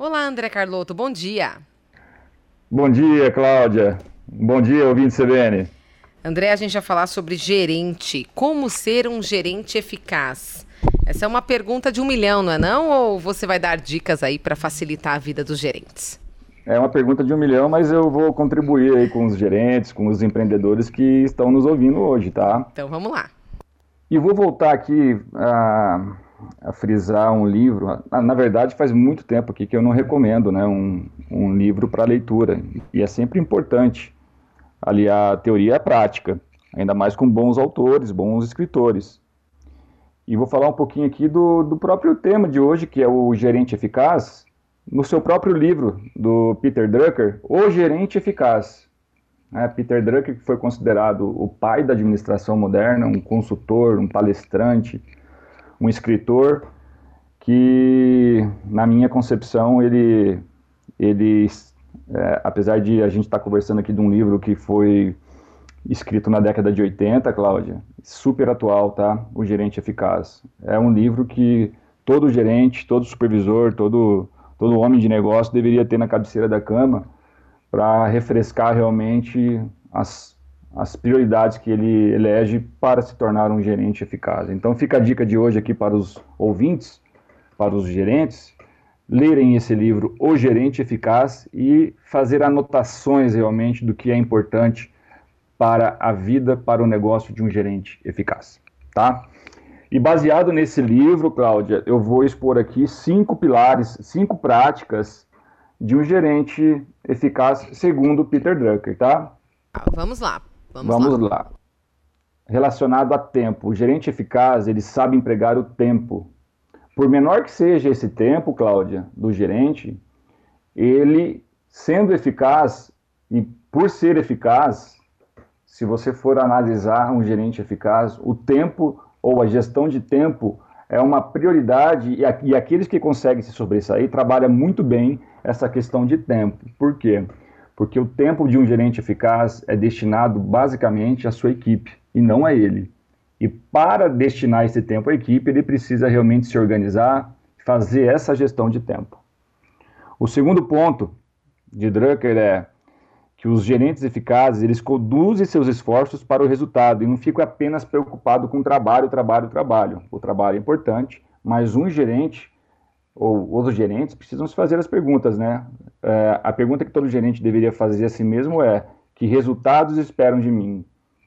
Olá, André Carlotto, bom dia. Bom dia, Cláudia. Bom dia, ouvinte CBN. André, a gente vai falar sobre gerente. Como ser um gerente eficaz? Essa é uma pergunta de um milhão, não é não? Ou você vai dar dicas aí para facilitar a vida dos gerentes? É uma pergunta de um milhão, mas eu vou contribuir aí com os gerentes, com os empreendedores que estão nos ouvindo hoje, tá? Então vamos lá. E vou voltar aqui a a frisar um livro. Na, verdade, faz muito tempo aqui que eu não recomendo né, um, um livro para leitura. E é sempre importante aliar a teoria à prática, ainda mais com bons autores, bons escritores. E vou falar um pouquinho aqui do, do próprio tema de hoje, que é o gerente eficaz, no seu próprio livro do Peter Drucker, O Gerente Eficaz. É, Peter Drucker, que foi considerado o pai da administração moderna, um consultor, um palestrante, um escritor que, na minha concepção, ele, ele é, apesar de a gente estar tá conversando aqui de um livro que foi escrito na década de 80, Cláudia, super atual, tá? O Gerente Eficaz. É um livro que todo gerente, todo supervisor, todo, todo homem de negócio deveria ter na cabeceira da cama para refrescar realmente as as prioridades que ele elege para se tornar um gerente eficaz. Então fica a dica de hoje aqui para os ouvintes, para os gerentes, lerem esse livro O Gerente Eficaz e fazer anotações realmente do que é importante para a vida, para o negócio de um gerente eficaz, tá? E baseado nesse livro, Cláudia, eu vou expor aqui cinco pilares, cinco práticas de um gerente eficaz segundo Peter Drucker, tá? Vamos lá. Vamos, Vamos lá. lá. Relacionado a tempo. O gerente eficaz, ele sabe empregar o tempo. Por menor que seja esse tempo, Cláudia, do gerente, ele, sendo eficaz, e por ser eficaz, se você for analisar um gerente eficaz, o tempo ou a gestão de tempo é uma prioridade e, aqueles que conseguem se sobressair trabalham muito bem essa questão de tempo. Por quê? porque o tempo de um gerente eficaz é destinado basicamente à sua equipe e não a ele. E para destinar esse tempo à equipe, ele precisa realmente se organizar, fazer essa gestão de tempo. O segundo ponto de Drucker é que os gerentes eficazes, eles conduzem seus esforços para o resultado e não ficam apenas preocupados com trabalho, trabalho, trabalho. O trabalho é importante, mas um gerente ou os gerentes precisam se fazer as perguntas, né? É, a pergunta que todo gerente deveria fazer a si mesmo é: que resultados esperam de mim?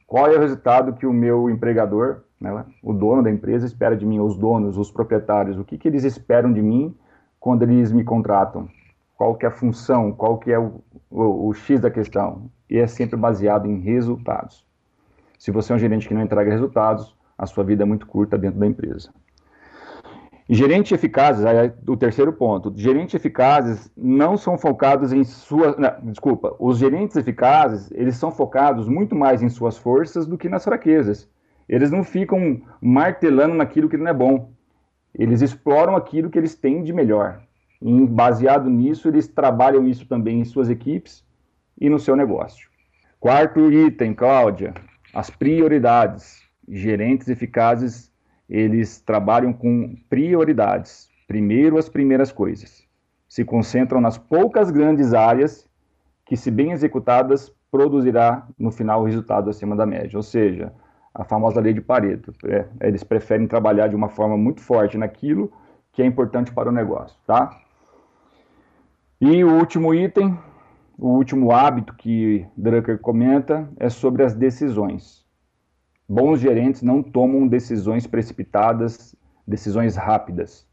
Qual é o resultado que o meu empregador, né, o dono da empresa, espera de mim? Os donos, os proprietários, o que, que eles esperam de mim quando eles me contratam? Qual que é a função? Qual que é o, o, o X da questão? E é sempre baseado em resultados. Se você é um gerente que não entrega resultados, a sua vida é muito curta dentro da empresa. Gerentes eficazes, aí o terceiro ponto, gerentes eficazes não são focados em suas, desculpa, os gerentes eficazes, eles são focados muito mais em suas forças do que nas fraquezas. Eles não ficam martelando naquilo que não é bom. Eles exploram aquilo que eles têm de melhor. E baseado nisso, eles trabalham isso também em suas equipes e no seu negócio. Quarto item, Cláudia, as prioridades. Gerentes eficazes eles trabalham com prioridades. Primeiro as primeiras coisas. Se concentram nas poucas grandes áreas que, se bem executadas, produzirá no final o resultado acima da média. Ou seja, a famosa lei de Pareto. É, eles preferem trabalhar de uma forma muito forte naquilo que é importante para o negócio, tá? E o último item, o último hábito que Drucker comenta é sobre as decisões. Bons gerentes não tomam decisões precipitadas, decisões rápidas.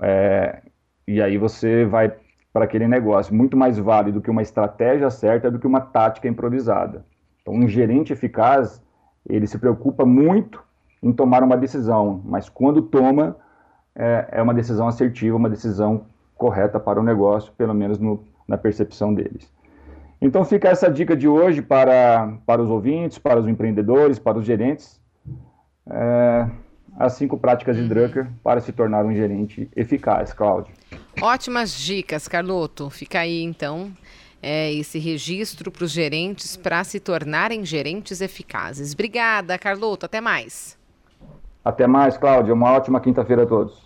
É, e aí você vai para aquele negócio. Muito mais válido que uma estratégia certa do que uma tática improvisada. Então, um gerente eficaz, ele se preocupa muito em tomar uma decisão, mas quando toma, é, é uma decisão assertiva, uma decisão correta para o negócio, pelo menos no, na percepção deles. Então fica essa dica de hoje para, para os ouvintes, para os empreendedores, para os gerentes. É, as cinco práticas de Drucker para se tornar um gerente eficaz, Cláudio. Ótimas dicas, Carloto. Fica aí então é, esse registro para os gerentes para se tornarem gerentes eficazes. Obrigada, Carloto. Até mais. Até mais, Cláudia. Uma ótima quinta-feira a todos.